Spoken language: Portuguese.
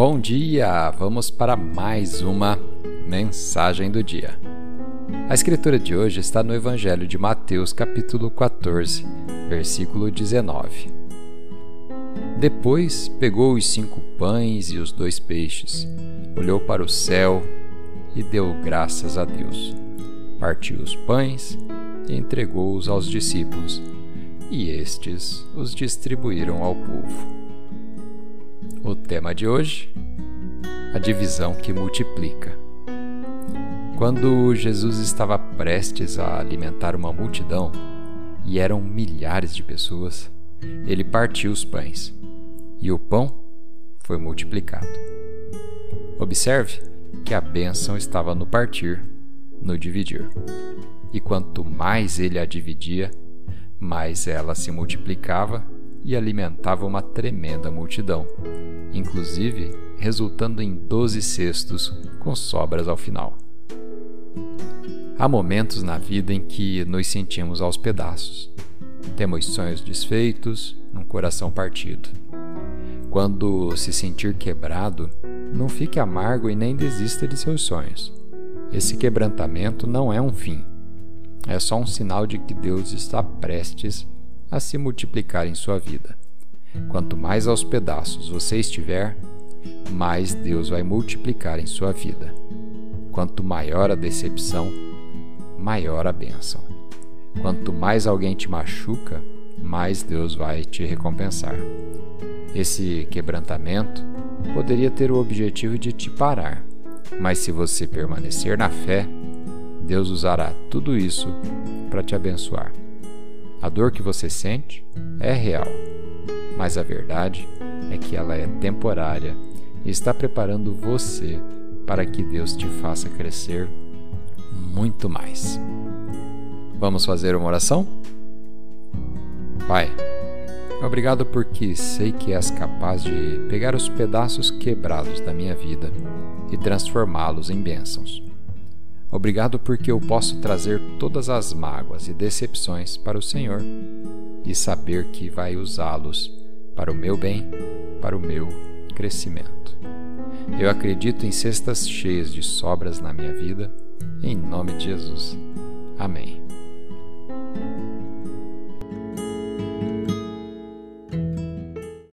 Bom dia! Vamos para mais uma mensagem do dia. A escritura de hoje está no Evangelho de Mateus, capítulo 14, versículo 19. Depois pegou os cinco pães e os dois peixes, olhou para o céu e deu graças a Deus. Partiu os pães e entregou-os aos discípulos, e estes os distribuíram ao povo. O tema de hoje: a divisão que multiplica. Quando Jesus estava prestes a alimentar uma multidão, e eram milhares de pessoas, ele partiu os pães, e o pão foi multiplicado. Observe que a bênção estava no partir, no dividir. E quanto mais ele a dividia, mais ela se multiplicava e alimentava uma tremenda multidão, inclusive resultando em doze cestos com sobras ao final. Há momentos na vida em que nos sentimos aos pedaços. Temos sonhos desfeitos, um coração partido. Quando se sentir quebrado, não fique amargo e nem desista de seus sonhos. Esse quebrantamento não é um fim, é só um sinal de que Deus está prestes a se multiplicar em sua vida. Quanto mais aos pedaços você estiver, mais Deus vai multiplicar em sua vida. Quanto maior a decepção, maior a bênção. Quanto mais alguém te machuca, mais Deus vai te recompensar. Esse quebrantamento poderia ter o objetivo de te parar, mas se você permanecer na fé, Deus usará tudo isso para te abençoar. A dor que você sente é real, mas a verdade é que ela é temporária e está preparando você para que Deus te faça crescer muito mais. Vamos fazer uma oração? Pai, obrigado porque sei que és capaz de pegar os pedaços quebrados da minha vida e transformá-los em bênçãos. Obrigado porque eu posso trazer todas as mágoas e decepções para o Senhor e saber que vai usá-los para o meu bem, para o meu crescimento. Eu acredito em cestas cheias de sobras na minha vida, em nome de Jesus. Amém.